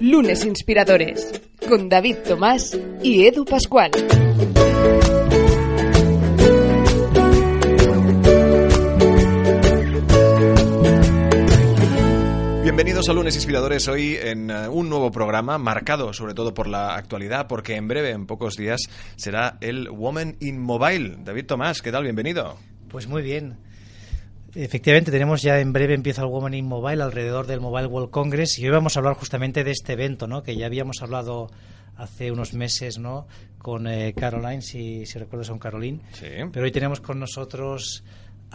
Lunes Inspiradores con David Tomás y Edu Pascual. Bienvenidos a Lunes Inspiradores hoy en uh, un nuevo programa marcado sobre todo por la actualidad porque en breve, en pocos días, será el Woman in Mobile. David Tomás, ¿qué tal? Bienvenido. Pues muy bien. Efectivamente, tenemos ya en breve empieza el Woman in Mobile alrededor del Mobile World Congress y hoy vamos a hablar justamente de este evento, ¿no? Que ya habíamos hablado hace unos meses, ¿no? Con eh, Caroline, si, si recuerdas a Caroline. Sí. Pero hoy tenemos con nosotros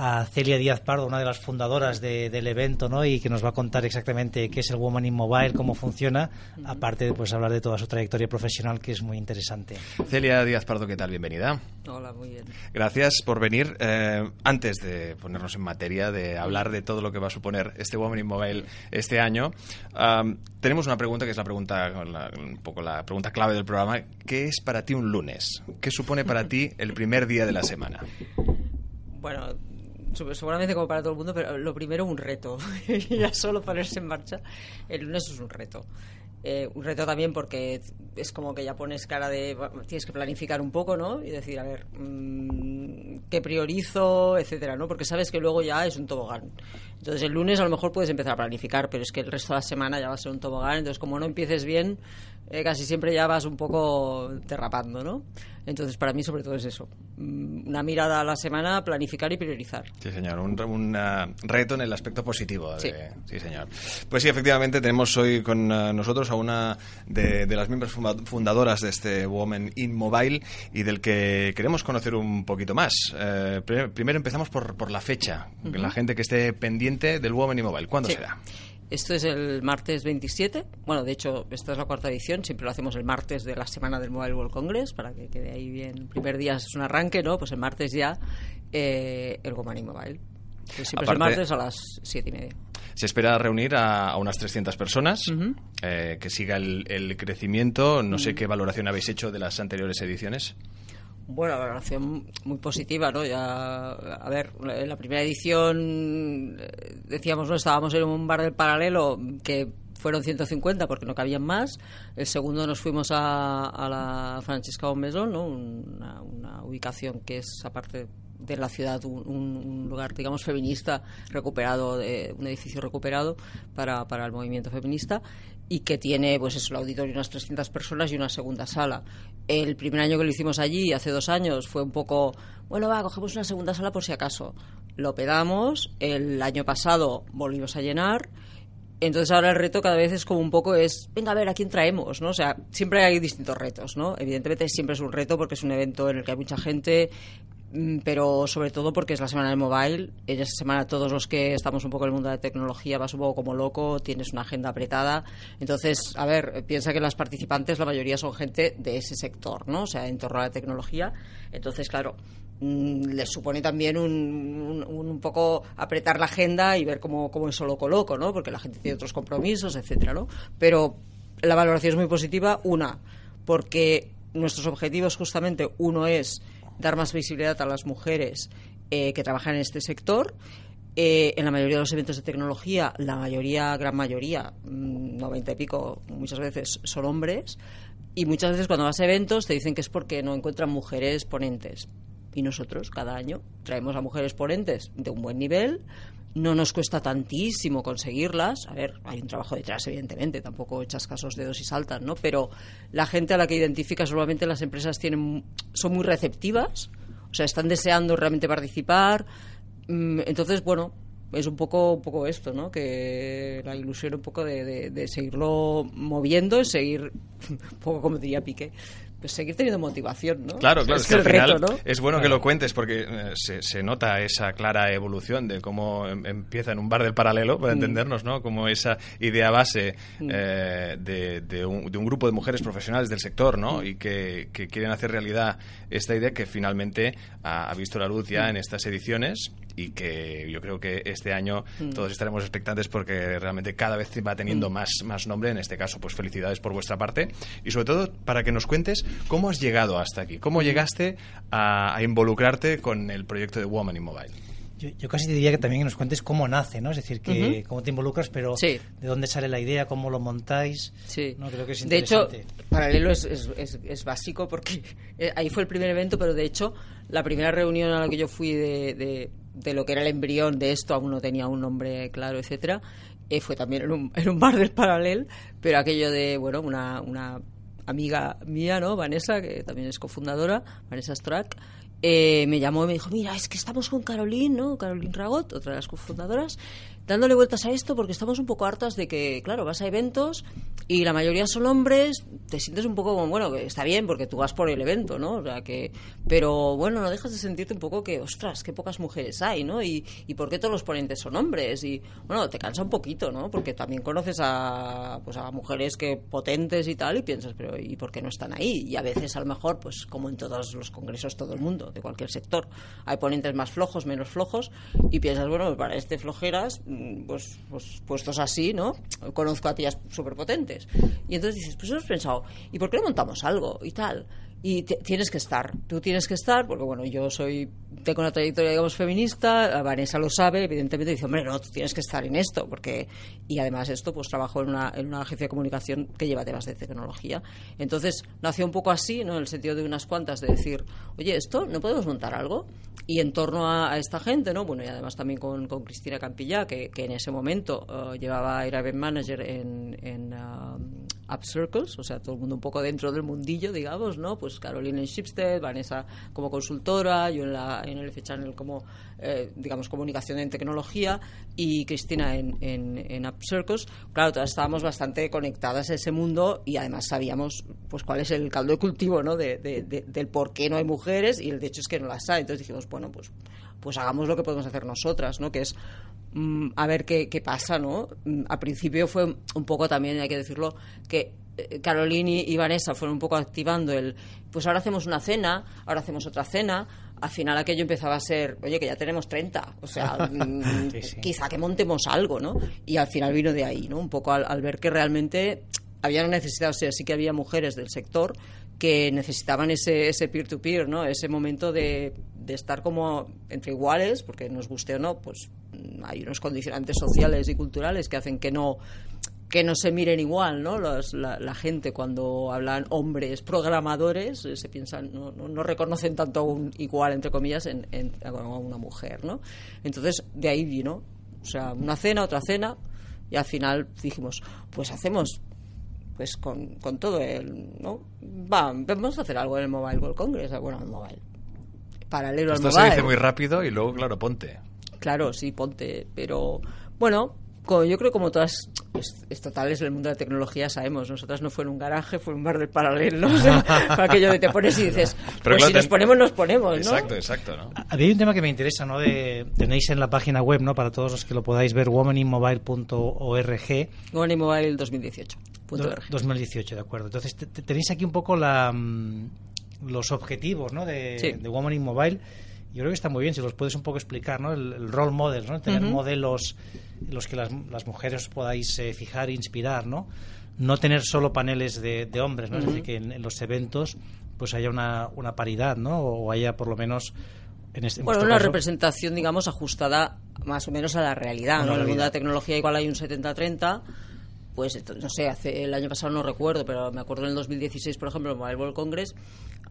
a Celia Díaz Pardo, una de las fundadoras de, del evento, ¿no? Y que nos va a contar exactamente qué es el Woman in Mobile, cómo funciona, aparte de pues, hablar de toda su trayectoria profesional, que es muy interesante. Celia Díaz Pardo, ¿qué tal? Bienvenida. Hola, muy bien. Gracias por venir. Eh, antes de ponernos en materia, de hablar de todo lo que va a suponer este Woman in Mobile este año, um, tenemos una pregunta que es la pregunta, la, un poco la pregunta clave del programa. ¿Qué es para ti un lunes? ¿Qué supone para ti el primer día de la semana? Bueno, seguramente como para todo el mundo, pero lo primero un reto. ya solo ponerse en marcha el lunes es un reto. Eh, un reto también porque es como que ya pones cara de tienes que planificar un poco no y decir a ver mmm, qué priorizo etcétera no porque sabes que luego ya es un tobogán entonces el lunes a lo mejor puedes empezar a planificar pero es que el resto de la semana ya va a ser un tobogán entonces como no empieces bien eh, casi siempre ya vas un poco derrapando, ¿no? Entonces, para mí, sobre todo, es eso. Una mirada a la semana, planificar y priorizar. Sí, señor. Un, un uh, reto en el aspecto positivo. De, sí. sí. señor. Pues sí, efectivamente, tenemos hoy con uh, nosotros a una de, de, las miembros fundadoras de este Women in Mobile y del que queremos conocer un poquito más. Eh, primero empezamos por, por la fecha. Uh -huh. La gente que esté pendiente del Women in Mobile. ¿Cuándo sí. será? Esto es el martes 27. Bueno, de hecho, esta es la cuarta edición. Siempre lo hacemos el martes de la semana del Mobile World Congress para que quede ahí bien. El primer día es un arranque, ¿no? Pues el martes ya eh, el Gomani Mobile. Pues siempre Aparte, es el martes a las siete y media. Se espera reunir a, a unas 300 personas, uh -huh. eh, que siga el, el crecimiento. No uh -huh. sé qué valoración habéis hecho de las anteriores ediciones. Bueno, la valoración muy positiva, ¿no? Ya, a ver, en la primera edición decíamos, no, estábamos en un bar del paralelo que fueron 150 porque no cabían más. El segundo nos fuimos a, a la Francesca Maison, ¿no? Una, una, ubicación que es, aparte de la ciudad, un, un lugar, digamos, feminista recuperado, de, un edificio recuperado para, para el movimiento feminista y que tiene, pues eso, el auditorio unas 300 personas y una segunda sala. El primer año que lo hicimos allí, hace dos años, fue un poco, bueno, va, cogemos una segunda sala por si acaso. Lo pedamos, el año pasado volvimos a llenar entonces ahora el reto cada vez es como un poco es, venga a ver, ¿a quién traemos? ¿no? O sea, siempre hay distintos retos, ¿no? Evidentemente siempre es un reto porque es un evento en el que hay mucha gente, pero sobre todo porque es la semana del mobile. En esa semana todos los que estamos un poco en el mundo de la tecnología vas un poco como loco, tienes una agenda apretada. Entonces, a ver, piensa que las participantes la mayoría son gente de ese sector, ¿no? O sea, en torno a la tecnología. Entonces, claro, les supone también un, un, un, poco apretar la agenda y ver cómo, cómo eso lo coloco, ¿no? Porque la gente tiene otros compromisos, etcétera, ¿no? Pero la valoración es muy positiva. Una, porque nuestros objetivos justamente, uno es dar más visibilidad a las mujeres eh, que trabajan en este sector. Eh, en la mayoría de los eventos de tecnología, la mayoría, gran mayoría, noventa y pico, muchas veces son hombres. Y muchas veces cuando vas a eventos te dicen que es porque no encuentran mujeres ponentes y nosotros cada año traemos a mujeres ponentes de un buen nivel. No nos cuesta tantísimo conseguirlas. A ver, hay un trabajo detrás, evidentemente, tampoco echas casos de dos y saltan, ¿no? Pero la gente a la que identificas, normalmente las empresas tienen, son muy receptivas, o sea, están deseando realmente participar. Entonces, bueno, es un poco, un poco esto, ¿no? Que la ilusión un poco de, de, de seguirlo moviendo, seguir, un poco como diría Piqué, pues seguir teniendo motivación, ¿no? Claro, claro, es, que al final reto, ¿no? es bueno que lo cuentes porque eh, se, se nota esa clara evolución de cómo em- empieza en un bar del paralelo, Mm. para entendernos, ¿no? Como esa idea base eh, de, de un, de un grupo de mujeres profesionales del sector, Mm. ¿no? Y que, que quieren hacer realidad esta idea que finalmente ha, ha visto la luz Mm. ya en estas ediciones y que yo creo que este año Mm. todos estaremos expectantes porque realmente cada vez va teniendo más, más nombre. En este caso, pues felicidades por vuestra parte y sobre todo para que nos cuentes cómo has llegado hasta aquí, Mm. cómo llegaste a, a involucrarte con el proyecto de Woman in Mobile. Yo, yo casi te diría que también nos cuentes cómo nace, ¿no? Es decir, que Ujú. cómo te involucras, pero Sí. de dónde sale la idea, cómo lo montáis. Sí. No, creo que es de hecho, interesante. paralelo es, es, es- es básico porque eh, ahí fue el primer evento, pero de hecho la primera reunión a la que yo fui de, de- de lo que era el embrión de esto, aún no tenía un nombre claro, etcétera, eh, fue también en un, en un bar del paralel, pero aquello de, bueno, una, una amiga mía, ¿no? Vanessa, que también es cofundadora, Vanessa Strack, eh, me llamó y me dijo, mira, es que estamos con Caroline, ¿no? Caroline Ragot, otra de las cofundadoras, dándole vueltas a esto porque estamos un poco hartas de que, claro, vas a eventos y la mayoría son hombres, te sientes un poco como, bueno, está bien porque tú vas por el evento, ¿no? O sea, que, pero bueno, no dejas de sentirte un poco que, ostras, qué pocas mujeres hay, ¿no? Y, y por qué todos los ponentes son hombres y, bueno, te cansa un poquito, ¿no? Porque también conoces a, pues a mujeres que potentes y tal y piensas, pero ¿y por qué no están ahí? Y a veces a lo mejor, pues como en todos los congresos, todo el mundo, de cualquier sector, hay ponentes más flojos, menos flojos y piensas, bueno, para este flojeras, pues, pues puestos así, ¿no? Conozco a tías súper potentes. Y entonces dices, pues hemos pensado, ¿y por qué no montamos algo? Y tal. Y tienes que estar, tú tienes que estar, porque bueno, yo soy, tengo una trayectoria, digamos, feminista, Vanessa lo sabe, evidentemente dice, hombre, no, tú tienes que estar en esto, porque, y además esto, pues trabajo en una, en una agencia de comunicación que lleva temas de tecnología. Entonces, nació un poco así, ¿no? En el sentido de unas cuantas, de decir, oye, esto, ¿no podemos montar algo? Y en torno a, esta gente, ¿no? Bueno, y además también con, con Cristina Campillá, que, que en ese momento eh, llevaba, era event manager en, en um, Up Circles, o sea, todo el mundo un poco dentro del mundillo, digamos, ¿no? Pues Carolina en Shipstead, Vanessa como consultora, yo en, la, en el F Channel como, eh, digamos, comunicación en tecnología y Cristina en, en, en Up Circles. Claro, todas estábamos bastante conectadas a ese mundo y además sabíamos pues cuál es el caldo de cultivo, ¿no? De, de- de- del por qué no hay mujeres y el de hecho es que no las hay. Entonces dijimos, bueno, pues, pues hagamos lo que podemos hacer nosotras, ¿no? Que es mm, a ver qué, qué pasa, ¿no? Mm, Al principio fue un poco también, hay que decirlo, que eh, Caroline y Vanessa fueron un poco activando el, pues ahora hacemos una cena, ahora hacemos otra cena. Al final aquello empezaba a ser, oye, que ya tenemos 30, o sea, mm, Sí, sí. quizá que montemos algo, ¿no? Y al final vino de ahí, ¿no? Un poco al, al ver que realmente había una necesidad, o sea, sí que había mujeres del sector que necesitaban ese ese peer-to-peer, ¿no? Ese momento de, de estar como entre iguales, porque nos guste o no, pues mm, hay unos condicionantes sociales y culturales que hacen que no que no se miren igual, ¿no? Los- la, gente cuando hablan hombres programadores eh, se piensan, no, no, no reconocen tanto igual, entre comillas, en, en- a una mujer, ¿no? Entonces, de ahí vino, o sea, una cena, otra cena, y al final dijimos, pues hacemos pues con, con todo el, ¿no? Va, vamos a hacer algo en el Mobile World Congress, bueno, el Mobile. Paralelo Esto al se Mobile. dice muy rápido y luego, claro, ponte. Claro, sí, ponte. Pero bueno, yo creo como todas es- estatales en el mundo de la tecnología sabemos, nosotras no fue en un garaje, fue en un bar del paralelo. ¿no? O sea, fue aquello de te pones y dices, Pero pues claro, si nos ponemos, nos ponemos, ¿no? Exacto, exacto, ¿no? Había un tema que me interesa, ¿no? De, tenéis en la página web, ¿no? Para todos los que lo podáis ver, womaninmobile.org. One Mobile 2018. punto Do- org. 2018, de acuerdo. Entonces, te- te- tenéis aquí un poco la, mm, los objetivos ¿no? de, Sí. de Woman in Mobile. Yo creo que está muy bien, si los puedes un poco explicar, ¿no? El, el role model, ¿no? Tener modelos en los que las, las mujeres os podáis eh, fijar e inspirar, ¿no? No tener solo paneles de, de hombres, ¿no? Es decir, que en, en los eventos pues haya una, una paridad, ¿no? O haya por lo menos... En este, en Bueno, una caso- representación, digamos, ajustada más o menos a la realidad. ¿no? En el mundo de la tecnología igual hay un 70-30. Pues, no sé, hace el año pasado no recuerdo, pero me acuerdo en el 2016, por ejemplo, en el Mobile World Congress,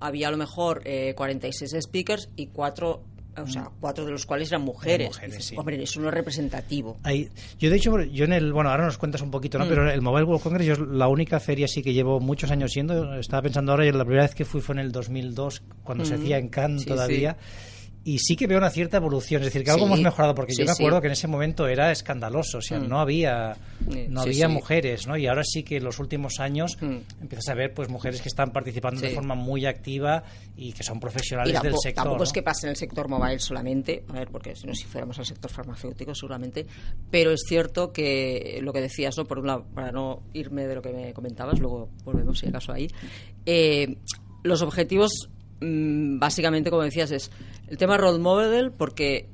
había a lo mejor eh, 46 speakers y cuatro, o sea, cuatro de los cuales eran mujeres. Eran mujeres, Dices, sí. Hombre, eso no es representativo. Ahí- yo de hecho, yo en el, bueno, ahora nos cuentas un poquito, ¿no? Mm. Pero el Mobile World Congress, yo es la única feria sí que llevo muchos años siendo, estaba pensando ahora, y la primera vez que fui fue en el 2002, cuando se Mm. hacía en Cannes Sí, todavía, y sí que veo una cierta evolución, es decir, que algo Sí, hemos mejorado, porque sí, yo me acuerdo sí. que en ese momento era escandaloso, o sea, Mm. no había, no había mujeres, ¿no? Y ahora sí que en los últimos años Mm. empiezas a ver pues mujeres que están participando de forma muy activa y que son profesionales Y del sector. tampoco es que pase en el sector mobile solamente, a ver, porque si no, si fuéramos al sector farmacéutico seguramente, pero es cierto que lo que decías, ¿no? Por un lado, para no irme de lo que me comentabas, luego volvemos si acaso ahí, eh, los objetivos, mm, básicamente, como decías, es el tema role model, porque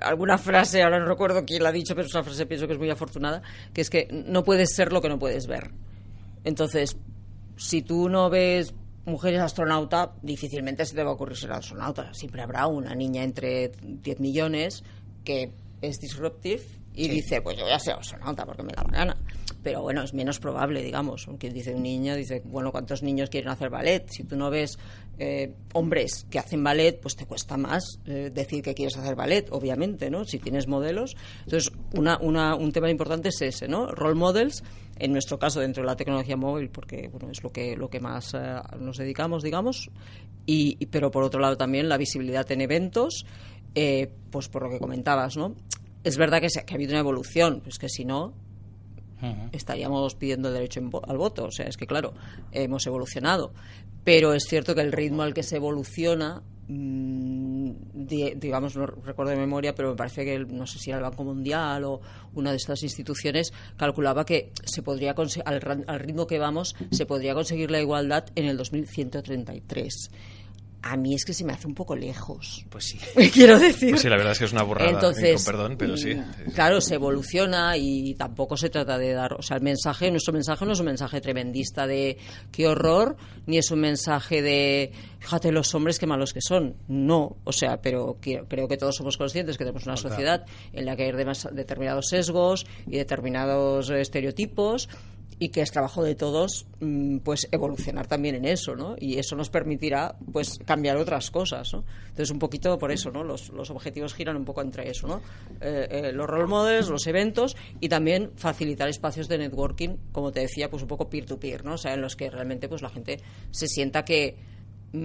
alguna frase, ahora no recuerdo quién la ha dicho, pero es una frase pienso que es muy afortunada, que es que no puedes ser lo que no puedes ver. Entonces, si tú no ves mujeres astronauta, difícilmente se te va a ocurrir ser astronauta. Siempre habrá una niña entre 10 millones que es disruptive y dice, pues yo voy a ser astronauta porque me da la gana. Pero bueno, es menos probable, digamos. Aunque dice un niño, dice, bueno, ¿cuántos niños quieren hacer ballet? Si tú no ves eh, hombres que hacen ballet, pues te cuesta más eh, decir que quieres hacer ballet, obviamente, ¿no? Si tienes modelos. Entonces, una, una, un tema importante es ese, ¿no? Role models, en nuestro caso, dentro de la tecnología móvil, porque, bueno, es lo que, lo que más eh, nos dedicamos, digamos. Y, pero por otro lado también la visibilidad en eventos, eh, pues por lo que comentabas, ¿no? Es verdad que, se- que ha habido una evolución, es que si no, Estaríamos pidiendo el derecho al voto. O sea, es que, claro, hemos evolucionado. Pero es cierto que el ritmo al que se evoluciona, mm, di- digamos, no recuerdo de memoria, pero me parece que, no sé si era el Banco Mundial o una de estas instituciones, calculaba que se podría al, al ritmo que vamos, se podría conseguir la igualdad en el 2133. A mí es que se me hace un poco lejos. Pues sí. Quiero decir. Pues sí, la verdad es que es una burrada. Entonces, con perdón, pero sí. mm, Claro, se evoluciona y tampoco se trata de dar, o sea, el mensaje, nuestro mensaje no es un mensaje tremendista de qué horror, ni es un mensaje de fíjate los hombres qué malos que son. No, o sea, pero quiero- creo que todos somos conscientes que tenemos una sociedad en la que hay determinados sesgos y determinados eh, estereotipos y que es trabajo de todos mm, pues evolucionar también en eso no y eso nos permitirá pues cambiar otras cosas no entonces un poquito por eso no los, los objetivos giran un poco entre eso no Eh, eh, los role models los eventos y también facilitar espacios de networking como te decía pues un poco peer to peer no o sea en los que realmente pues la gente se sienta que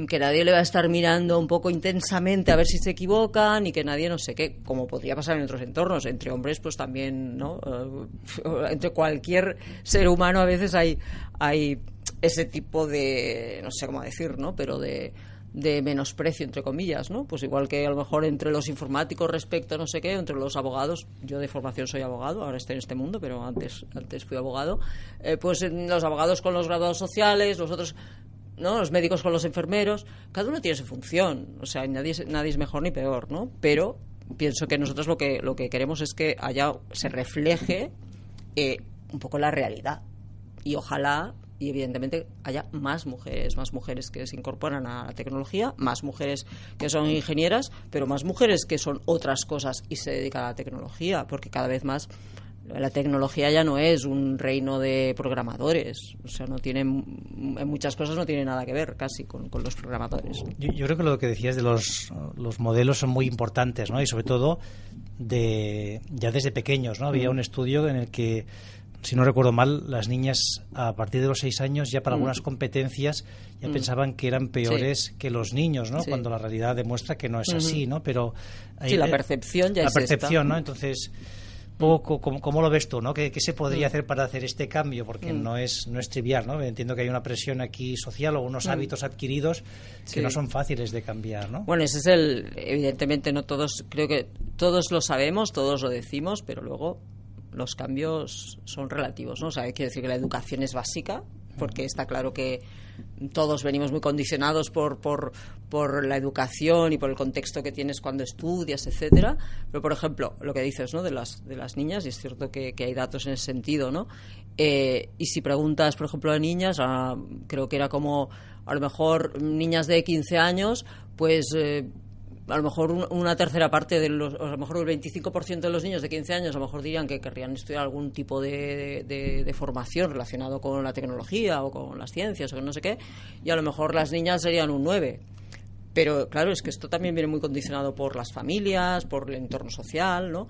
que nadie le va a estar mirando un poco intensamente a ver si se equivocan y que nadie no sé qué, como podría pasar en otros entornos. Entre hombres, pues también, ¿no? Eh, entre cualquier ser humano a veces hay, hay ese tipo de, no sé cómo decir, ¿no? Pero de de menosprecio entre comillas, ¿no? Pues igual que a lo mejor entre los informáticos respecto a no sé qué, entre los abogados, yo de formación soy abogado, ahora estoy en este mundo, pero antes antes fui abogado, eh, pues los abogados con los graduados sociales, los otros ¿no? Los médicos con los enfermeros, cada uno tiene su función, o sea, nadie nadie es mejor ni peor, ¿no? Pero pienso que nosotros lo que lo que queremos es que haya se refleje eh, un poco la realidad y ojalá y evidentemente haya más mujeres, más mujeres que se incorporan a la tecnología, más mujeres que son ingenieras, pero más mujeres que son otras cosas y se dedican a la tecnología, porque cada vez más la tecnología ya no es un reino de programadores, o sea, no tiene en muchas cosas no tiene nada que ver casi con, con los programadores. Yo, yo creo que lo que decías de los, los modelos son muy importantes, ¿no? Y sobre todo de ya desde pequeños, ¿no? Había un estudio en el que, si no recuerdo mal, las niñas a partir de los seis años ya para algunas competencias ya Mm. pensaban que eran peores que los niños, ¿no? Sí. Cuando la realidad demuestra que no es así, ¿no? Pero Sí, la percepción ya la es esta. percepción, ¿no? Entonces poco, ¿cómo, cómo lo ves tú, no? ¿Qué, qué se podría hacer para hacer este cambio? Porque Mm. no es no es trivial, ¿no? Entiendo que hay una presión aquí social o unos Mm. hábitos adquiridos que no son fáciles de cambiar, ¿no? Bueno, ese es el, evidentemente no todos, creo que todos lo sabemos, todos lo decimos, pero luego los cambios son relativos, ¿no? O sea, quiere decir que la educación es básica, porque está claro que todos venimos muy condicionados por, por, por la educación y por el contexto que tienes cuando estudias, etcétera. Pero, por ejemplo, lo que dices, ¿no? De las, de las niñas, y es cierto que, hay datos en ese sentido, ¿no? Eh, y si preguntas, por ejemplo, a niñas, a- creo que era como, a lo mejor, niñas de 15 años, pues... eh, a lo mejor un- una tercera parte de los, o a lo mejor el 25% de los niños de 15 años a lo mejor dirían que querrían estudiar algún tipo de, de- formación relacionado con la tecnología o con las ciencias o no sé qué, y a lo mejor las niñas serían un 9. Pero claro, es que esto también viene muy condicionado por las familias, por el entorno social, ¿no?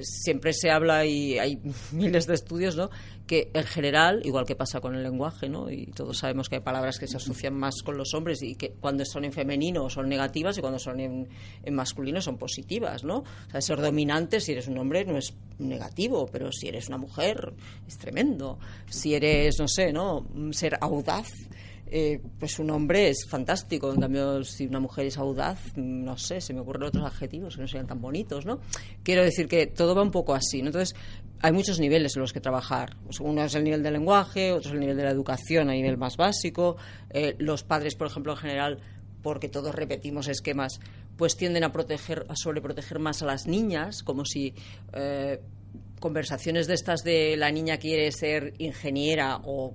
Siempre se habla y hay miles de estudios, ¿no? Que en general, igual que pasa con el lenguaje, ¿no? Y todos sabemos que hay palabras que se asocian más con los hombres y que cuando son en femenino son negativas y cuando son en, masculino son positivas, ¿no? O sea, ser dominante si eres un hombre no es negativo, pero si eres una mujer es tremendo. Si eres, no sé, ¿no? Ser audaz eh, pues un hombre es fantástico. En cambio, si una mujer es audaz, no sé, se me ocurren otros adjetivos que no sean tan bonitos, ¿no? Quiero decir que todo va un poco así, ¿no? Entonces, hay muchos niveles en los que trabajar. Pues uno es el nivel del lenguaje, otro es el nivel de la educación a nivel más básico. Eh, los padres, por ejemplo, en general, porque todos repetimos esquemas, pues tienden a proteger, a sobreproteger más a las niñas, como si eh, conversaciones de estas de la niña quiere ser ingeniera o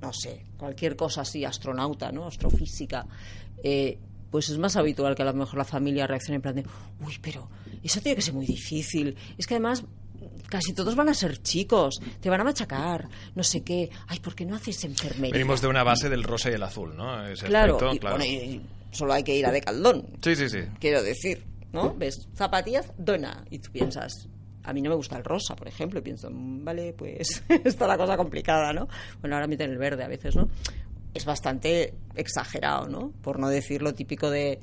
no sé, cualquier cosa así, astronauta, ¿no? Astrofísica, eh, pues es más habitual que a lo mejor la familia reaccione en plan de, uy, pero eso tiene que ser muy difícil. Es que además casi todos van a ser chicos, te van a machacar, no sé qué. Ay, ¿por qué no haces enfermería? Venimos de una base del rosa y el azul, ¿no? claro, y, Bueno, y solo hay que ir a de caldón. Sí, sí, sí. Quiero decir, ¿no? ¿Ves? Zapatillas, dona. Y tú piensas, a mí no me gusta el rosa, por ejemplo, y pienso, mm, vale, pues está la cosa complicada, ¿no? Bueno, ahora meten el verde a veces, ¿no? Es bastante exagerado, ¿no? Por no decir lo típico de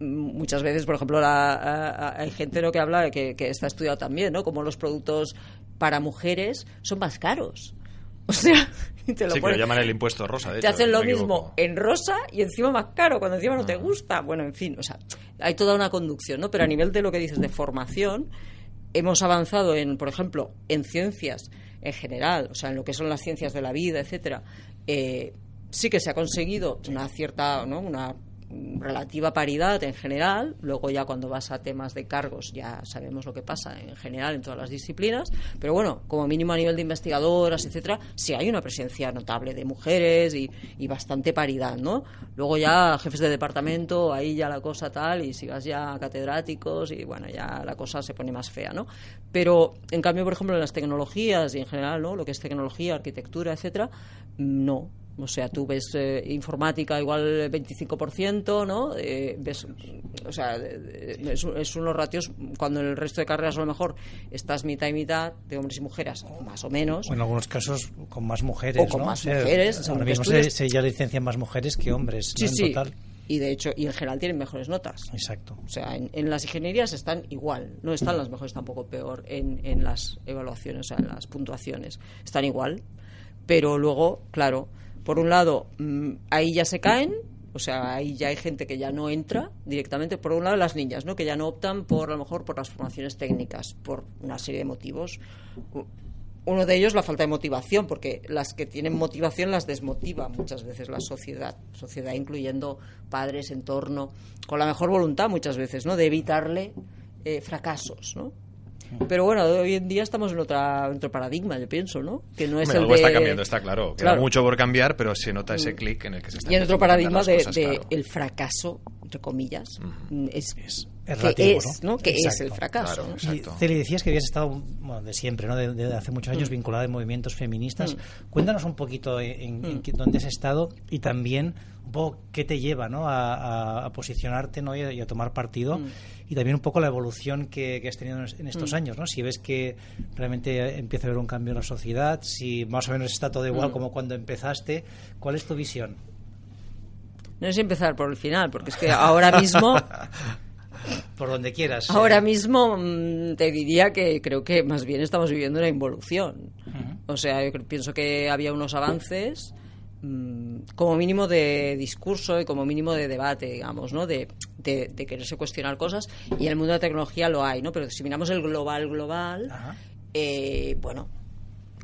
mm, muchas veces, por ejemplo, la, hay gente que habla que, que está estudiado también, ¿no? Como los productos para mujeres son más caros. O sea, te lo, sí, que lo llaman el impuesto rosa. De te hacen lo mismo en rosa y encima más caro, cuando encima no te ah. gusta. Bueno, en fin, o sea, hay toda una conducción, ¿no? Pero a nivel de lo que dices de formación, hemos avanzado en, por ejemplo, en ciencias en general, o sea, en lo que son las ciencias de la vida, etcétera, eh, sí que se ha conseguido una cierta, ¿no? una relativa paridad en general, luego ya cuando vas a temas de cargos ya sabemos lo que pasa en general en todas las disciplinas, pero bueno, como mínimo a nivel de investigadoras, etcétera, sí hay una presencia notable de mujeres y, bastante paridad, ¿no? Luego ya jefes de departamento, ahí ya la cosa tal, y sigas ya catedráticos y bueno, ya la cosa se pone más fea, ¿no? Pero en cambio, por ejemplo, en las tecnologías y en general, ¿no? Lo que es tecnología, arquitectura, etcétera, no, o sea, tú ves eh, informática igual 25%, ¿no? Eh, ves, o sea, es, es, unos ratios cuando en el resto de carreras a lo mejor estás mitad y mitad de hombres y mujeres, más o menos. O en algunos casos con más mujeres, o con más mujeres. ahora mismo se, se, ya licencian más mujeres que hombres, sí, en sí. total. Y de hecho, y en general tienen mejores notas. Exacto. O sea, en, las ingenierías están igual, no están las mejores tampoco peor en, en las evaluaciones, o sea, en las puntuaciones. Están igual, pero luego, claro, por un lado, mm, ahí ya se caen, o sea, ahí ya hay gente que ya no entra directamente. Por un lado, las niñas, ¿no? Que ya no optan por, a lo mejor, por las formaciones técnicas, por una serie de motivos. Uno de ellos, la falta de motivación, porque las que tienen motivación las desmotiva muchas veces la sociedad, sociedad incluyendo padres, entorno, con la mejor voluntad muchas veces, ¿no? De evitarle eh, fracasos, ¿no? Pero bueno, hoy en día estamos en, otra, otro paradigma, yo pienso, ¿no? Que no es el algo está cambiando, está claro. Queda mucho por cambiar, pero se nota ese mm. clic en el que se está Y en otro paradigma de, el fracaso, entre comillas, es, es que es, ¿no? Que es el fracaso. y Celi, decías que habías estado de siempre, ¿no? De, hace muchos años mm. vinculada en movimientos feministas. Mm. Cuéntanos un poquito en, dónde has estado y también un poco qué te lleva ¿no? a, posicionarte ¿no? y, a, tomar partido y también un poco la evolución que, has tenido en estos mm. años, ¿no? Si ves que realmente empieza a haber un cambio en la sociedad, si más o menos está todo igual mm. como cuando empezaste, ¿cuál es tu visión? No es empezar por el final, porque es que ahora mismo... por donde quieras. Ahora mismo mm, te diría que creo que más bien estamos viviendo una involución. O sea, yo pienso que había unos avances Mm, como mínimo de discurso y como mínimo de debate, digamos, ¿no? De, de, quererse cuestionar cosas. Y en el mundo de la tecnología lo hay, ¿no? Pero si miramos el global, global, eh, bueno,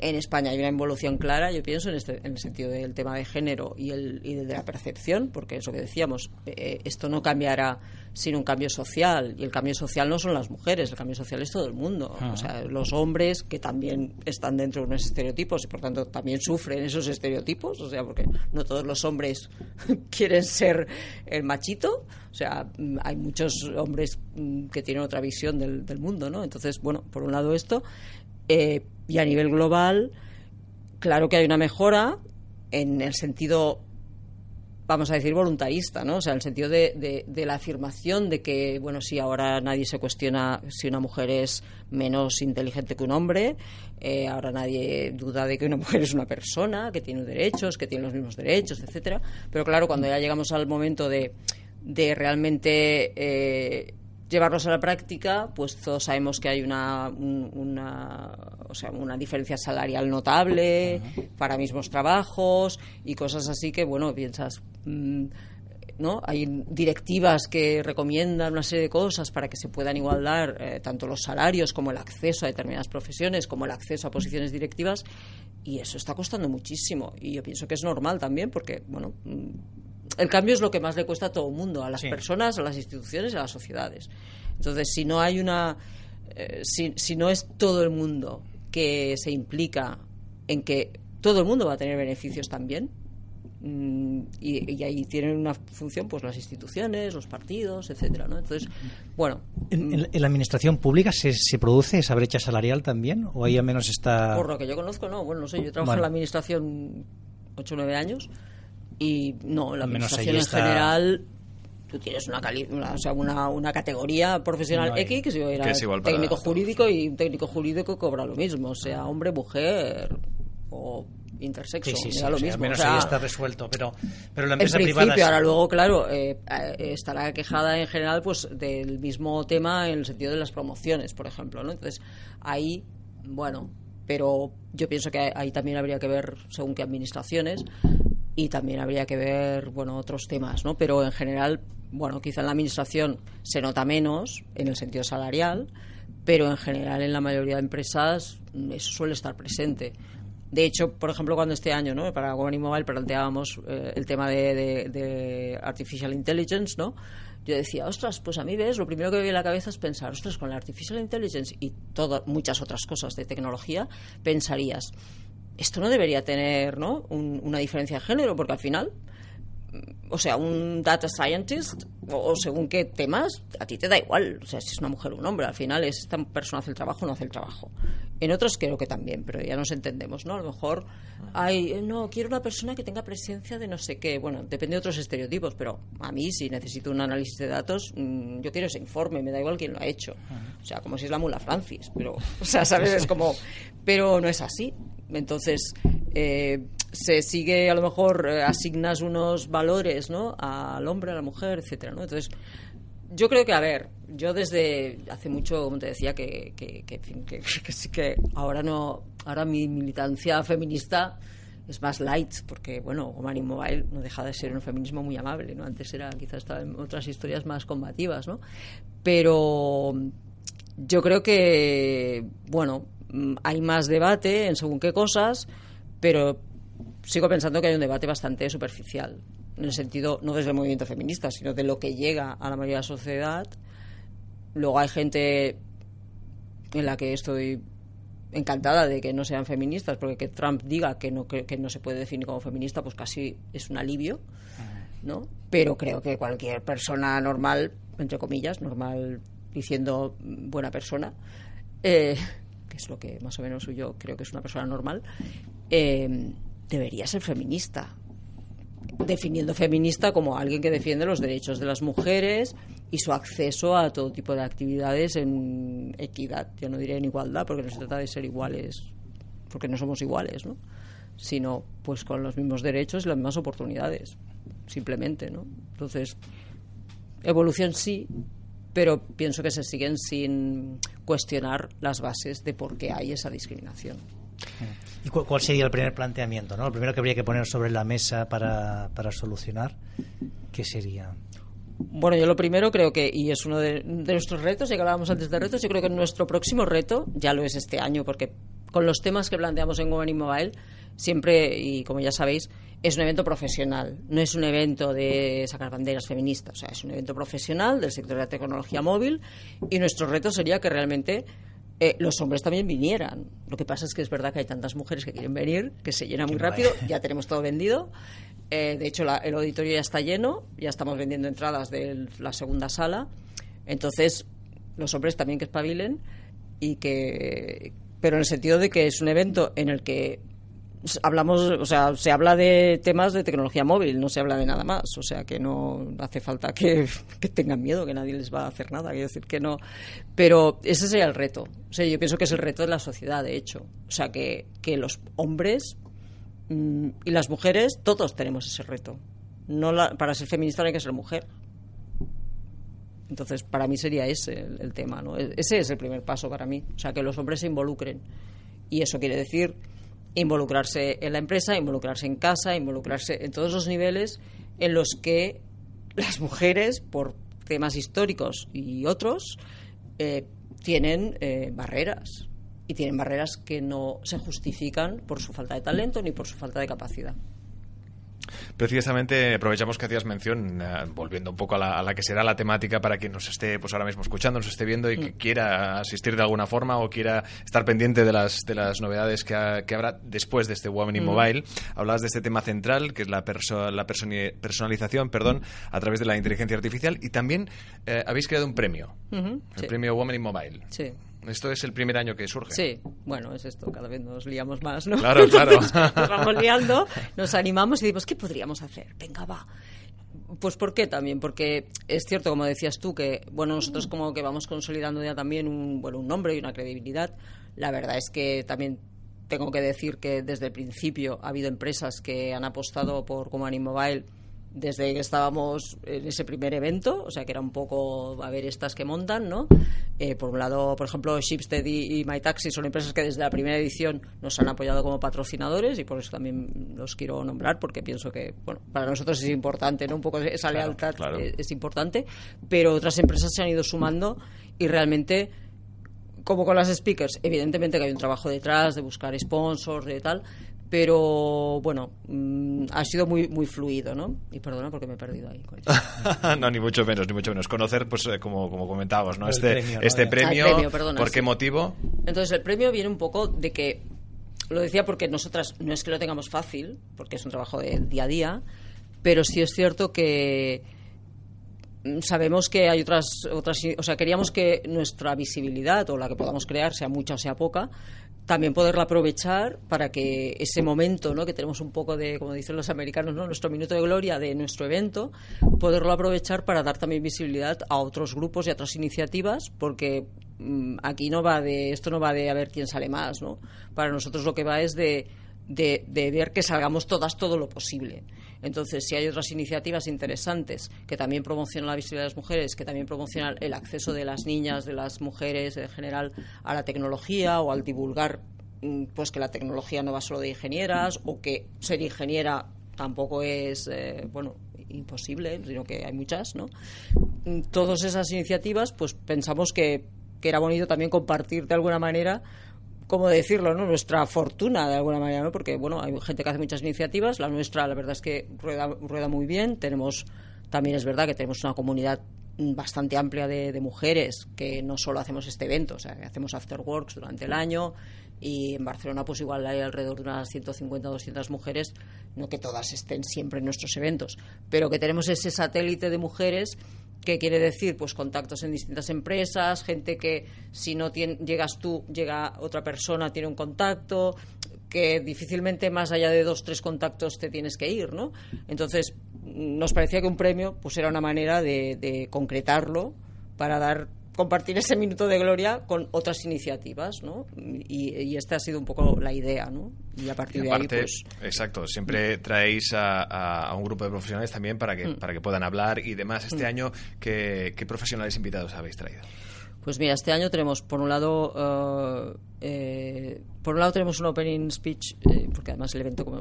en España hay una involución clara, yo pienso, en, este, en el sentido del tema de género y, el, y de la percepción, porque eso que decíamos, eh, esto no cambiará sin un cambio social, y el cambio social no son las mujeres, el cambio social es todo el mundo, o sea, los hombres que también están dentro de unos estereotipos y por tanto también sufren esos estereotipos, o sea, porque no todos los hombres quieren ser el machito, o sea, hay muchos hombres mm, que tienen otra visión del, del mundo, ¿no? Entonces, bueno, por un lado esto, eh, y a nivel global, claro que hay una mejora en el sentido vamos a decir, voluntarista, ¿no? O sea, en el sentido de, la afirmación de que, bueno, si ahora nadie se cuestiona si una mujer es menos inteligente que un hombre, eh, ahora nadie duda de que una mujer es una persona, que tiene derechos, que tiene los mismos derechos, etcétera. Pero claro, cuando ya llegamos al momento de, de realmente eh, llevarlos a la práctica, pues todos sabemos que hay una, una, o sea, una diferencia salarial notable para mismos trabajos y cosas así que, bueno, piensas... Mm, ¿no? Hay directivas que recomiendan una serie de cosas para que se puedan igualar eh, tanto los salarios como el acceso a determinadas profesiones, como el acceso a posiciones directivas, y eso está costando muchísimo. Y yo pienso que es normal también, porque, bueno, mm, el cambio es lo que más le cuesta a todo el mundo, a las personas, a las instituciones y a las sociedades. Entonces, si no hay una. Eh, si, si no es todo el mundo que se implica en que todo el mundo va a tener beneficios también, mm, y, ahí tienen una función pues las instituciones, los partidos, etcétera, ¿no? Entonces, bueno. ¿En, la administración pública se, se, produce esa brecha salarial también? ¿O ahí al menos está.? Por lo que yo conozco, no. Bueno, no sé, yo trabajo en la administración 8 o 9 años y no, la administración en general tú tienes una, o sea, una, una, categoría profesional X que era técnico jurídico y un técnico jurídico cobra lo mismo, sea hombre, mujer o intersexo, sí, sí, lo mismo. Menos ahí está resuelto, pero, pero la empresa en principio, ahora luego, claro, eh, eh, estará quejada en general pues del mismo tema en el sentido de las promociones, por ejemplo, ¿no? Entonces, ahí, bueno, pero yo pienso que ahí también habría que ver según qué administraciones y también habría que ver bueno otros temas no pero en general bueno quizá en la administración se nota menos en el sentido salarial pero en general en la mayoría de empresas eso suele estar presente de hecho, por ejemplo, cuando este año, ¿no? para Governing Mobile planteábamos eh, el tema de, de, Artificial Intelligence, ¿no? Yo decía, ostras, pues a mí ves, lo primero que me viene a la cabeza es pensar, ostras, con la Artificial Intelligence y todas muchas otras cosas de tecnología, pensarías, esto no debería tener ¿no? una diferencia de género, porque al final, mm, o sea, un data scientist, o, según qué temas, a ti te da igual, o sea, si es una mujer o un hombre, al final es esta persona hace el trabajo o no hace el trabajo. En otros creo que también, pero ya nos entendemos, ¿no? A lo mejor hay, eh, no, quiero una persona que tenga presencia de no sé qué, bueno, depende de otros estereotipos, pero a mí si necesito un análisis de datos, mm, yo quiero ese informe, me da igual quién lo ha hecho. O sea, como si es la mula Francis, pero, o sea, ¿sabes? Es como, pero no es así. Entonces, eh, se sigue, a lo mejor, eh, asignas unos valores, ¿no? Al hombre, a la mujer, etcétera, ¿no? Entonces, yo creo que, a ver, yo desde hace mucho, como te decía, que, que, que, que, ahora no, ahora mi militancia feminista es más light, porque, bueno, in Mobile no deja de ser un feminismo muy amable, ¿no? Antes era, quizás estaba en otras historias más combativas, ¿no? Pero yo creo que, bueno, Mm, hay más debate en según qué cosas, pero sigo pensando que hay un debate bastante superficial, en el sentido, no desde el movimiento feminista, sino de lo que llega a la mayoría de la sociedad. Luego hay gente en la que estoy encantada de que no sean feministas, porque que Trump diga que no, que, no se puede definir como feminista, pues casi es un alivio, ¿no? Pero creo que cualquier persona normal, entre comillas, normal diciendo buena persona, eh, que es lo que más o menos yo creo que es una persona normal, eh, debería ser feminista. Definiendo feminista como alguien que defiende los derechos de las mujeres y su acceso a todo tipo de actividades en equidad. Yo no diré en igualdad, porque no se trata de ser iguales, porque no somos iguales, ¿no? Sino pues con los mismos derechos y las mismas oportunidades, simplemente, ¿no? Entonces, evolución sí, pero pienso que se siguen sin cuestionar las bases de por qué hay esa discriminación. ¿Y cuál sería el primer planteamiento? ¿no? Lo primero que habría que poner sobre la mesa para, para solucionar, ¿qué sería? Bueno, yo lo primero creo que, y es uno de, nuestros retos, ya que hablábamos antes de retos, yo creo que nuestro próximo reto, ya lo es este año, porque con los temas que planteamos en Women Mobile, siempre, y como ya sabéis, es un evento profesional, no es un evento de sacar banderas feministas, o sea, es un evento profesional del sector de la tecnología móvil y nuestro reto sería que realmente eh, los hombres también vinieran. Lo que pasa es que es verdad que hay tantas mujeres que quieren venir, que se llena muy rápido, ya tenemos todo vendido. Eh, de hecho, el auditorio ya está lleno, ya estamos vendiendo entradas de la segunda sala. Entonces, los hombres también que espabilen y que... Pero en el sentido de que es un evento en el que hablamos, o sea, se habla de temas de tecnología móvil, no se habla de nada más, o sea que no hace falta que, tengan miedo, que nadie les va a hacer nada, quiero decir que no. Pero ese sería el reto, o sea, yo pienso que es el reto de la sociedad, de hecho, o sea que, que los hombres mm, y las mujeres, todos tenemos ese reto. No para ser feminista hay que ser mujer. Entonces, para mí sería ese el, el tema, ¿no? E-, ese es el primer paso para mí, o sea, que los hombres se involucren. Y eso quiere decir involucrarse en la empresa, involucrarse en casa, involucrarse en todos los niveles en los que las mujeres, por temas históricos y otros, eh, tienen eh, barreras. Y tienen barreras que no se justifican por su falta de talento ni por su falta de capacidad. Precisamente aprovechamos que hacías mención, eh, volviendo un poco a la, que será la temática para quien nos esté pues ahora mismo escuchando, nos esté viendo y que mm. quiera asistir de alguna forma o quiera estar pendiente de las, de las novedades que, habrá después de este Women in mm. Mobile. Hablabas de este tema central, que es la, la personalización perdón, a través de la inteligencia artificial y también eh, habéis creado un premio, el premio Women in Mobile. Sí. Esto es el primer año que surge. Sí, bueno, es esto, cada vez nos liamos más, ¿no? Claro, claro. nos vamos liando, nos animamos y decimos, ¿qué podríamos hacer? Venga, va. Pues ¿por qué también? Porque es cierto, como decías tú, que bueno, nosotros como que vamos consolidando ya también un, bueno, un nombre y una credibilidad. La verdad es que también tengo que decir que desde el principio ha habido empresas que han apostado por Comani Mobile desde que estábamos en ese primer evento, o sea que era un poco a ver estas que montan, ¿no? Eh, por un lado, por ejemplo, Shipstead y, MyTaxi son empresas que desde la primera edición nos han apoyado como patrocinadores y por eso también los quiero nombrar porque pienso que, bueno, para nosotros es importante, ¿no? Un poco esa lealtad Es, importante, pero otras empresas se han ido sumando y realmente como con las speakers, evidentemente que hay un trabajo detrás de buscar sponsors, de tal, pero bueno, mm, ha sido muy muy fluido, ¿no? Y perdona porque me he perdido ahí. no, ni mucho menos, ni mucho menos. Conocer, pues eh, como, como comentábamos, ¿no? este premio, este premio, ah, ¿por qué motivo? Entonces, el premio viene un poco de que, lo decía porque nosotras no es que lo tengamos fácil, porque es un trabajo de día a día, pero sí es cierto que mm, sabemos que hay otras otras o sea queríamos que nuestra visibilidad o la que podamos crear sea mucha o sea poca también poderla aprovechar para que ese momento, ¿no? que tenemos un poco de, como dicen los americanos, ¿no? nuestro minuto de gloria de nuestro evento, poderlo aprovechar para dar también visibilidad a otros grupos y a otras iniciativas, porque mm, aquí no va de, esto no va de a ver quién sale más, ¿no? Para nosotros lo que va es de, de, de ver que salgamos todas todo lo posible. Entonces, si hay otras iniciativas interesantes que también promocionan la visibilidad de las mujeres, que también promocionan el acceso de las niñas, de las mujeres en general a la tecnología o al divulgar mm, pues que la tecnología no va solo de ingenieras o que ser ingeniera tampoco es eh, bueno imposible, sino que hay muchas, ¿no? Mm, todas esas iniciativas, pues pensamos que, que era bonito también compartir de alguna manera cómo decirlo, ¿no? Nuestra fortuna, de alguna manera, ¿no? Porque, bueno, hay gente que hace muchas iniciativas, la nuestra, la verdad es que rueda, rueda muy bien, tenemos, también es verdad que tenemos una comunidad bastante amplia de, mujeres que no solo hacemos este evento, o sea, que hacemos afterworks durante el año y en Barcelona pues igual hay alrededor de unas 150 o 200 mujeres, no que todas estén siempre en nuestros eventos, pero que tenemos ese satélite de mujeres ¿Qué quiere decir? Pues contactos en distintas empresas, gente que si no llegas tú, llega otra persona, tiene un contacto, que difícilmente más allá de dos, tres contactos te tienes que ir, ¿no? Entonces, nos parecía que un premio pues era una manera de concretarlo para dar compartir ese minuto de gloria con otras iniciativas, ¿no? Y, esta ha sido un poco la idea, ¿no? Y a partir de ahí, pues... Exacto, siempre traéis a, un grupo de profesionales también para que, mm. para que puedan hablar y demás. Este mm. año, ¿qué, ¿qué profesionales invitados habéis traído? Pues mira, este año tenemos, por un lado, eh, eh, por un lado tenemos un opening speech, eh, porque además el evento, como,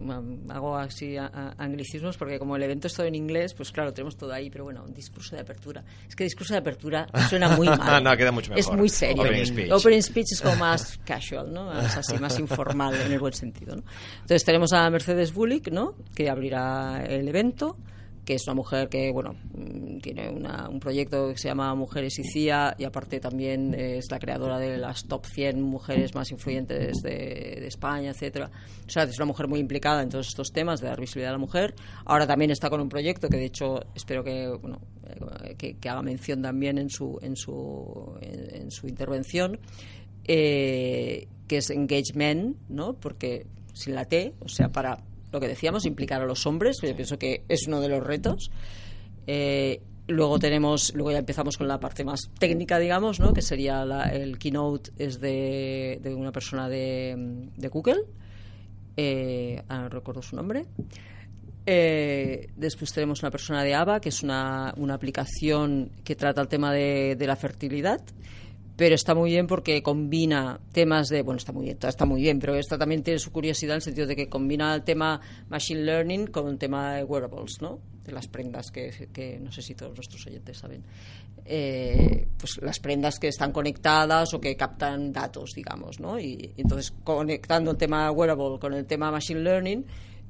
hago así anglicismos, porque como el evento es todo en inglés, pues claro, tenemos todo ahí, pero bueno, un discurso de apertura. Es que discurso de apertura suena muy mal. no, queda mucho mejor. Es muy serio. Opening speech. Opening speech es como más casual, ¿no? Es así, más informal en el buen sentido, ¿no? Entonces tenemos a Mercedes Bullick, ¿no? Que abrirá el evento que es una mujer que bueno mm, tiene un proyecto que se llama Mujeres y CIA y aparte también es la creadora de las top 100 mujeres más influyentes de, España, etcétera. O sea, es una mujer muy implicada en todos estos temas de dar visibilidad a la mujer. Ahora también está con un proyecto que de hecho espero que bueno eh, que, haga mención también en su en su en, su intervención eh, que es engagement, ¿no? Porque sin la T, o sea, para lo que decíamos, implicar a los hombres, yo pienso que es uno de los retos. Eh, luego tenemos, luego ya empezamos con la parte más técnica, digamos, ¿no? que sería el keynote es de, una persona de, Google, eh, no recuerdo su nombre. Eh, después tenemos una persona de ABA, que es una, una aplicación que trata el tema de, de la fertilidad pero está muy bien porque combina temas de, bueno, está muy bien, está muy bien, pero esta también tiene su curiosidad en el sentido de que combina el tema machine learning con el tema de wearables, ¿no? De las prendas que, que no sé si todos nuestros oyentes saben. Eh, pues las prendas que están conectadas o que captan datos, digamos, ¿no? Y, y entonces conectando el tema wearable con el tema machine learning,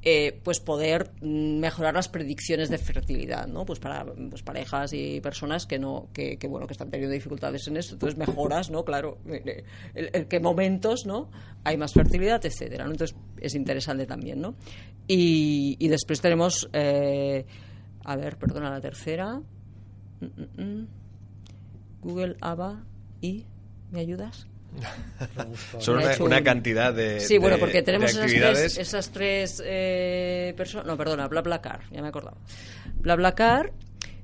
eh, pues poder mm, mejorar las predicciones de fertilidad, ¿no? Pues para pues parejas y personas que no, que, bueno, que están teniendo dificultades en esto, entonces mejoras, ¿no? Claro, en qué momentos, ¿no? Hay más fertilidad, etcétera, Entonces es interesante también, ¿no? Y, después tenemos, eh, a ver, perdona, la tercera. Mm, mm, Google, ABA y, ¿me ayudas? Son una, cantidad de. Sí, bueno, porque tenemos esas tres, esas tres eh, personas. No, perdona, BlaBlaCar, ya me he acordado. BlaBlaCar,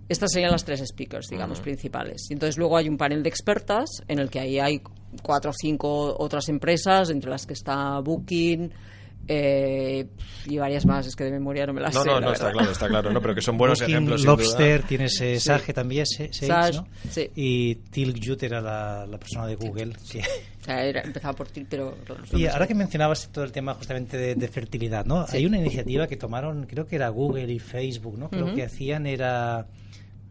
estas serían las tres speakers, digamos, principales. Y entonces luego hay un panel de expertas en el que ahí hay cuatro o cinco otras empresas, entre las que está Booking, eh, y varias más, es que de memoria no me las no, sé. No, no, está claro, está claro, no, pero que son buenos ejemplos. Lobster, tienes eh, Sage también, Sage, ¿no? Y Till Jute era la, la, persona de Google. Sí. O sea, era, empezaba por Till, pero... Y ahora que mencionabas todo el tema justamente de, fertilidad, ¿no? Hay una iniciativa que tomaron, creo que era Google y Facebook, ¿no? Lo que hacían era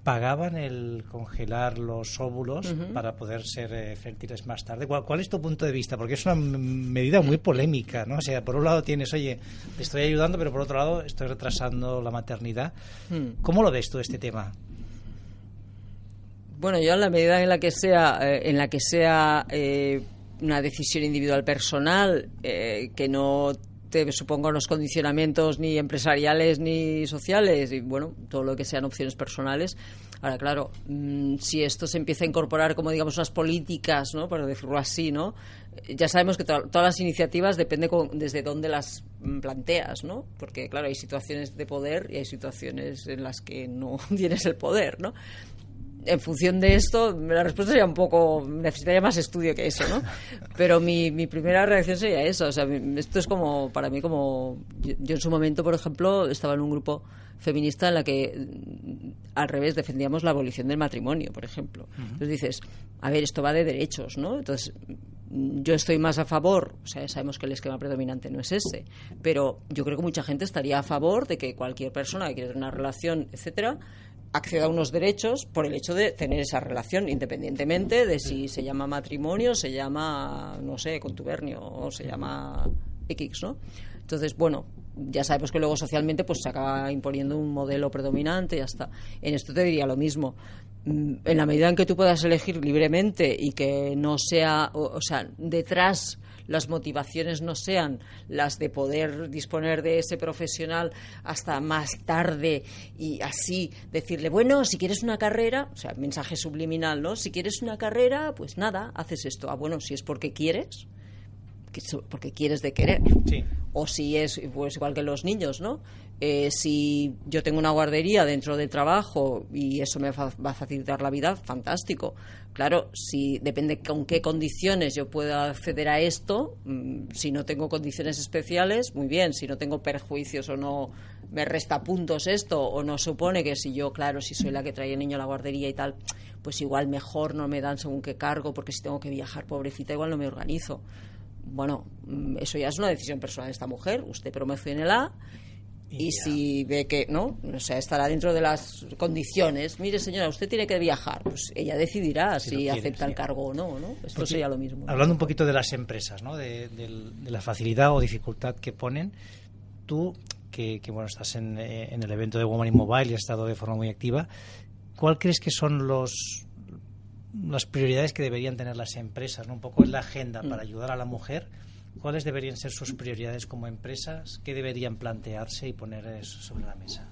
pagaban el congelar los óvulos para poder ser eh, fértiles más tarde. ¿Cuál, es tu punto de vista? Porque es una medida muy polémica, ¿no? O sea, por un lado tienes, oye, te estoy ayudando, pero por otro lado estoy retrasando la maternidad. Hmm. ¿Cómo lo ves tú este tema? Bueno, yo en la medida en la que sea, eh, en la que sea eh, una decisión individual personal, que no te suponga unos condicionamientos ni empresariales ni sociales y bueno, todo lo que sean opciones personales. Ahora, claro, mm, si esto se empieza a incorporar como digamos unas políticas, ¿no? Por decirlo así, ¿no? Ya sabemos que todas las iniciativas depende desde dónde las mm, planteas, ¿no? Porque claro, hay situaciones de poder y hay situaciones en las que no tienes el poder, ¿no? En función de esto, la respuesta sería un poco, necesitaría más estudio que eso, ¿no? Pero mi, mi primera reacción sería eso, o sea, esto es como, para mí como, yo, en su momento, por ejemplo, estaba en un grupo feminista en la que al revés defendíamos la abolición del matrimonio, por ejemplo. Entonces dices, a ver, esto va de derechos, ¿no? Entonces, yo estoy más a favor, o sea, sabemos que el esquema predominante no es ese, pero yo creo que mucha gente estaría a favor de que cualquier persona que quiera tener una relación, etcétera, acceda a unos derechos por el hecho de tener esa relación, independientemente de si se llama matrimonio, se llama, no sé, contubernio o se llama X, ¿no? Entonces, bueno, ya sabemos que luego socialmente pues se acaba imponiendo un modelo predominante y ya está. En esto te diría lo mismo. Mm, en la medida en que tú puedas elegir libremente y que no sea, o sea, detrás las motivaciones no sean las de poder disponer de ese profesional hasta más tarde y así decirle, bueno, si quieres una carrera, o sea, mensaje subliminal, ¿no? Si quieres una carrera, pues nada, haces esto. Ah, bueno, si es porque quieres, porque quieres de querer. O si es pues igual que los niños, ¿no? Eh, si yo tengo una guardería dentro del trabajo y eso me va a facilitar la vida, fantástico. Claro, si depende con qué condiciones yo pueda acceder a esto, mm, si no tengo condiciones especiales, muy bien. Si no tengo perjuicios o no me resta puntos esto, o no supone que si yo, claro, si soy la que trae el niño a la guardería y tal, pues igual mejor no me dan según qué cargo, porque si tengo que viajar, pobrecita, igual no me organizo bueno, mm, eso ya es una decisión personal de esta mujer. Usted promocionela y, y si ve que no, o sea, estará dentro de las condiciones. Mire, señora, usted tiene que viajar. Pues ella decidirá si, acepta el cargo o no, ¿no? Esto sería lo mismo. Hablando un poquito de las empresas, ¿no? De, la facilidad o dificultad que ponen, tú que, bueno estás en, eh, en el evento de Woman in Mobile y has estado de forma muy activa, ¿cuál crees que son los las prioridades que deberían tener las empresas, ¿no? un poco en la agenda para mm. ayudar a la mujer. ¿Cuáles deberían ser sus prioridades como empresas? ¿Qué deberían plantearse y poner eso sobre la mesa?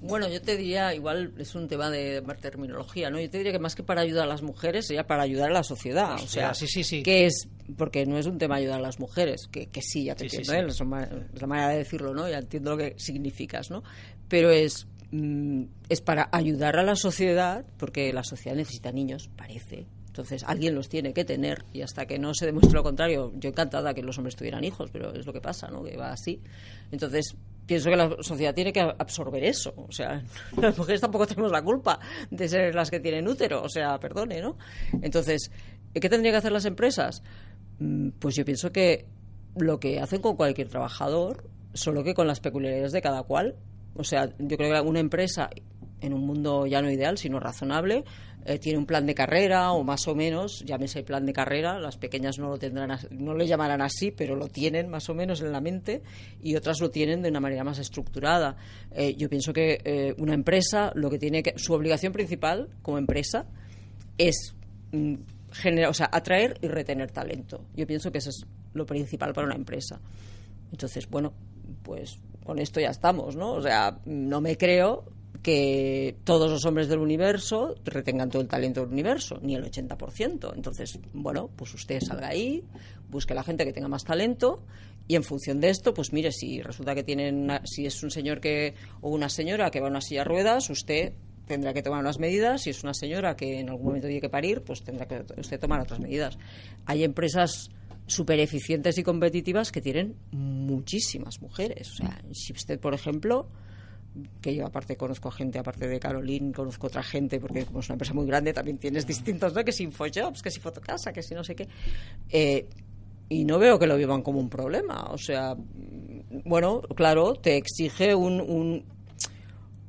Bueno, yo te diría, igual es un tema de terminología, ¿no? Yo te diría que más que para ayudar a las mujeres, sería para ayudar a la sociedad. O sea, sí, sí, sí. que es, porque no es un tema ayudar a las mujeres, que, que sí, ya te entiendo, ¿eh? es, la manera de decirlo, ¿no? Ya entiendo lo que significas, ¿no? Pero es, mm, es para ayudar a la sociedad, porque la sociedad necesita niños, parece, entonces, alguien los tiene que tener y hasta que no se demuestre lo contrario, yo encantada que los hombres tuvieran hijos, pero es lo que pasa, ¿no? Que va así. Entonces, pienso que la sociedad tiene que absorber eso. O sea, las mujeres tampoco tenemos la culpa de ser las que tienen útero. O sea, perdone, ¿no? Entonces, ¿qué tendrían que hacer las empresas? Mm, pues yo pienso que lo que hacen con cualquier trabajador, solo que con las peculiaridades de cada cual. O sea, yo creo que una empresa en un mundo ya no ideal, sino razonable, eh, tiene un plan de carrera o más o menos, llámese plan de carrera, las pequeñas no lo tendrán, no le llamarán así, pero lo tienen más o menos en la mente y otras lo tienen de una manera más estructurada. Eh, yo pienso que eh, una empresa, lo que tiene que, su obligación principal como empresa es mm, o sea, atraer y retener talento. Yo pienso que eso es lo principal para una empresa. Entonces, bueno, pues con esto ya estamos, ¿no? O sea, no me creo que todos los hombres del universo retengan todo el talento del universo, ni el 80%. Entonces, bueno, pues usted salga ahí, busque a la gente que tenga más talento y en función de esto, pues mire, si resulta que tienen, si es un señor que o una señora que va a una silla de ruedas, usted tendrá que tomar unas medidas. Si es una señora que en algún momento tiene que parir, pues tendrá que usted tomar otras medidas. Hay empresas súper eficientes y competitivas que tienen muchísimas mujeres. O sea, si usted, por ejemplo, que yo aparte conozco gente, aparte de Caroline, conozco otra gente, porque como es una empresa muy grande, también tienes distintos, ¿no? Que si Infojobs, que si Fotocasa, que si no sé qué. Eh, y no veo que lo vivan como un problema. O sea, bueno, claro, te exige un,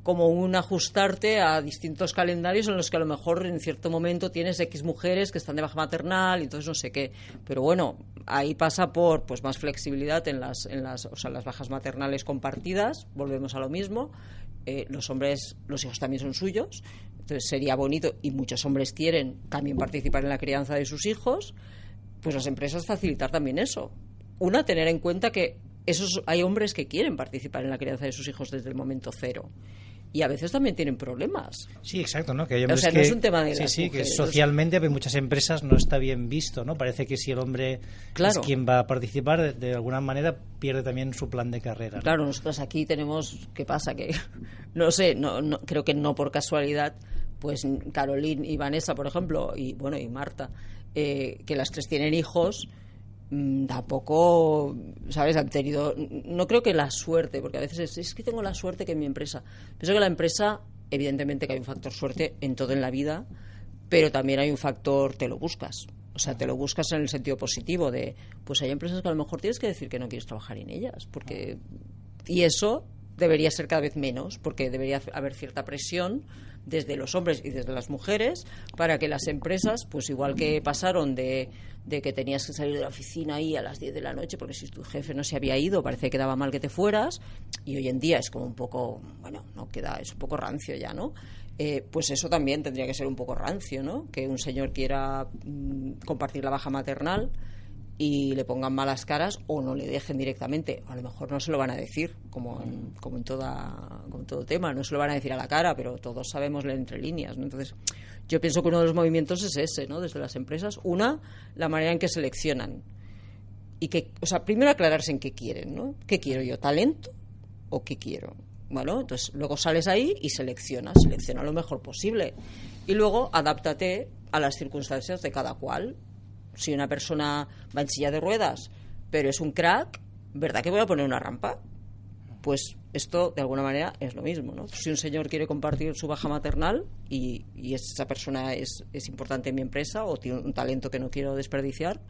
como un ajustarte a distintos calendarios en los que a lo mejor en cierto momento tienes X mujeres que están de baja maternal y entonces no sé qué. Pero bueno, ahí pasa por pues más flexibilidad en las, en las, o sea, las bajas maternales compartidas, volvemos a lo mismo. Eh, los hombres, los hijos también son suyos, entonces sería bonito y muchos hombres quieren también participar en la crianza de sus hijos, pues las empresas facilitar también eso. Una, tener en cuenta que esos, hay hombres que quieren participar en la crianza de sus hijos desde el momento cero y a veces también tienen problemas. Sí, exacto, ¿no? Que o sea, no es un tema de Sí, sí, que socialmente en muchas empresas no está bien visto, ¿no? Parece que si el hombre es quien va a participar, de, alguna manera pierde también su plan de carrera. Claro, nosotros aquí tenemos, ¿qué pasa? Que, no sé, no, no, creo que no por casualidad, pues Caroline y Vanessa, por ejemplo, y bueno, y Marta, eh, que las tres tienen hijos, tampoco, ¿sabes? Han tenido, no creo que la suerte, porque a veces es, que tengo la suerte que en mi empresa. Pienso que la empresa, evidentemente que hay un factor suerte en todo en la vida, pero también hay un factor te lo buscas. O sea, te lo buscas en el sentido positivo de, pues hay empresas que a lo mejor tienes que decir que no quieres trabajar en ellas, porque y eso debería ser cada vez menos, porque debería haber cierta presión desde los hombres y desde las mujeres para que las empresas, pues igual que pasaron de, de que tenías que salir de la oficina ahí a las 10 de la noche porque si tu jefe no se había ido parece que daba mal que te fueras y hoy en día es como un poco, bueno, no queda, es un poco rancio ya, ¿no? Eh, pues eso también tendría que ser un poco rancio, ¿no? Que un señor quiera mm, compartir la baja maternal y le pongan malas caras o no le dejen directamente. A lo mejor no se lo van a decir, como en, como en, toda, como todo tema, no se lo van a decir a la cara, pero todos sabemos leer entre líneas. ¿no? Entonces, yo pienso que uno de los movimientos es ese, ¿no? desde las empresas. Una, la manera en que seleccionan. Y que, o sea, primero aclararse en qué quieren, ¿no? ¿Qué quiero yo? ¿Talento o qué quiero? Bueno, entonces luego sales ahí y seleccionas, selecciona lo mejor posible. Y luego adáptate a las circunstancias de cada cual si una persona va en silla de ruedas, pero es un crack, ¿verdad que voy a poner una rampa? Pues esto, de alguna manera, es lo mismo. ¿no? Si un señor quiere compartir su baja maternal y, esa persona es importante en mi empresa o tiene un talento que no quiero desperdiciar,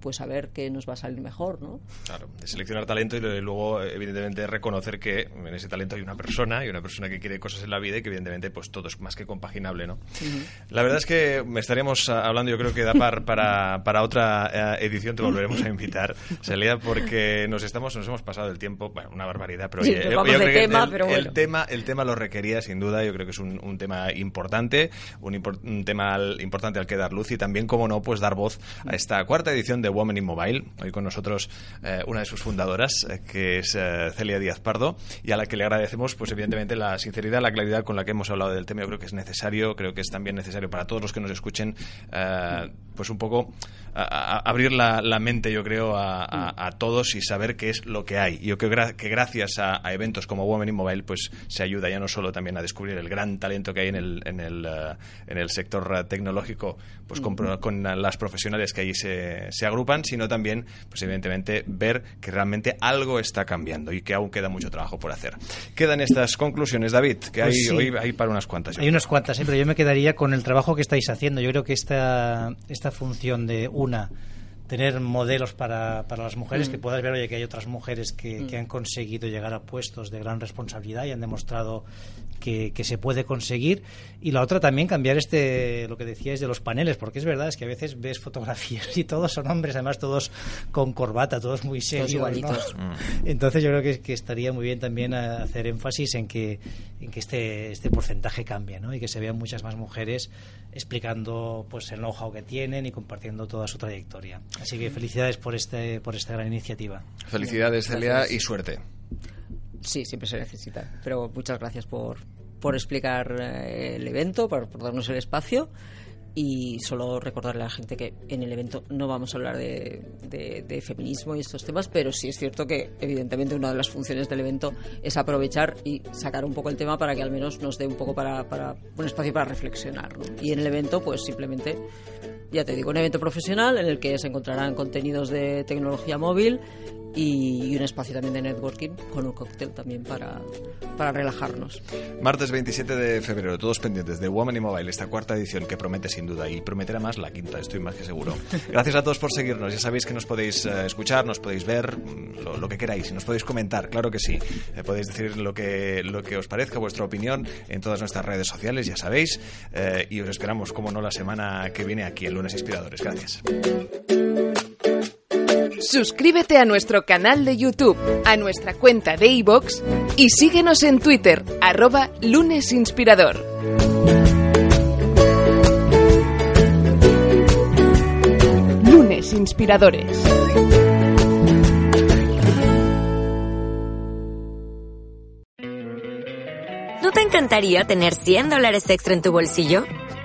pues a ver qué nos va a salir mejor, ¿no? Claro, de seleccionar talento y luego, evidentemente, reconocer que en ese talento hay una persona y una persona que quiere cosas en la vida y que, evidentemente, pues todo es más que compaginable, ¿no? La verdad es que estaríamos hablando, yo creo que da par para, para otra eh, edición, te volveremos a invitar, Celia, porque nos estamos nos hemos pasado el tiempo, bueno, una barbaridad, pero, sí, yo, creo que tema, el, pero bueno. el, tema, el tema lo requería, sin duda, yo creo que es un, un tema importante, un, un tema importante al que dar luz y también, como no, pues dar voz a esta cuarta edición de Women in Mobile. Hoy con nosotros eh, una de sus fundadoras, eh, que es eh, Celia Díaz Pardo, y a la que le agradecemos, pues evidentemente, la sinceridad, la claridad con la que hemos hablado del tema. Yo creo que es necesario, creo que es también necesario para todos los que nos escuchen, pues un poco abrir la, mente, yo creo, a, todos y saber qué es lo que hay. Yo creo que gracias a, eventos como Women in Mobile, pues se ayuda ya no solo también a descubrir el gran talento que hay en el, en el, en el sector tecnológico, pues con, con las profesionales que allí se, se, agrupan, sino también, pues evidentemente, ver que realmente algo está cambiando y que aún queda mucho trabajo por hacer. Quedan estas conclusiones, David, que pues hay, hoy hay para unas cuantas. Hay unas cuantas, ¿eh? pero yo me quedaría con el trabajo que estáis haciendo. Yo creo que esta, esta función de una tener modelos para, para las mujeres, que mm. puedas ver, oye, que hay otras mujeres que, que, mm. han conseguido llegar a puestos de gran responsabilidad y han demostrado que, que, se puede conseguir. Y la otra también cambiar este, lo que decíais de los paneles, porque es verdad, es que a veces ves fotografías y todos son hombres, además todos con corbata, todos muy serios. Mm. Entonces yo creo que, que, estaría muy bien también hacer énfasis en que, en que este, este porcentaje cambie, ¿no? Y que se vean muchas más mujeres explicando pues el know-how que tienen y compartiendo toda su trayectoria. Así que felicidades por este por esta gran iniciativa. Felicidades, Celia, y suerte. Sí, siempre se necesita. Pero muchas gracias por, por explicar eh, el evento, por, por darnos el espacio y solo recordarle a la gente que en el evento no vamos a hablar de, de, feminismo y estos temas, pero sí es cierto que evidentemente una de las funciones del evento es aprovechar y sacar un poco el tema para que al menos nos dé un poco para, para un espacio para reflexionar. Y en el evento pues simplemente ya te digo, un evento profesional en el que se encontrarán contenidos de tecnología móvil y, un espacio también de networking con un cóctel también para, para relajarnos. Martes 27 de febrero, todos pendientes de Woman y Mobile, esta cuarta edición que promete sin duda y prometerá más la quinta, estoy más que seguro. Gracias a todos por seguirnos, ya sabéis que nos podéis eh, escuchar, nos podéis ver, mm, lo, que queráis, y nos podéis comentar, claro que sí. Eh, podéis decir lo que, lo que os parezca, vuestra opinión en todas nuestras redes sociales, ya sabéis, eh, y os esperamos, como no, la semana que viene aquí, el lunes Inspiradores. Gracias. Suscríbete a nuestro canal de YouTube, a nuestra cuenta de iVoox y síguenos en Twitter, arroba lunesinspirador. Lunes Inspiradores. ¿No te encantaría tener 100 dólares extra en tu bolsillo?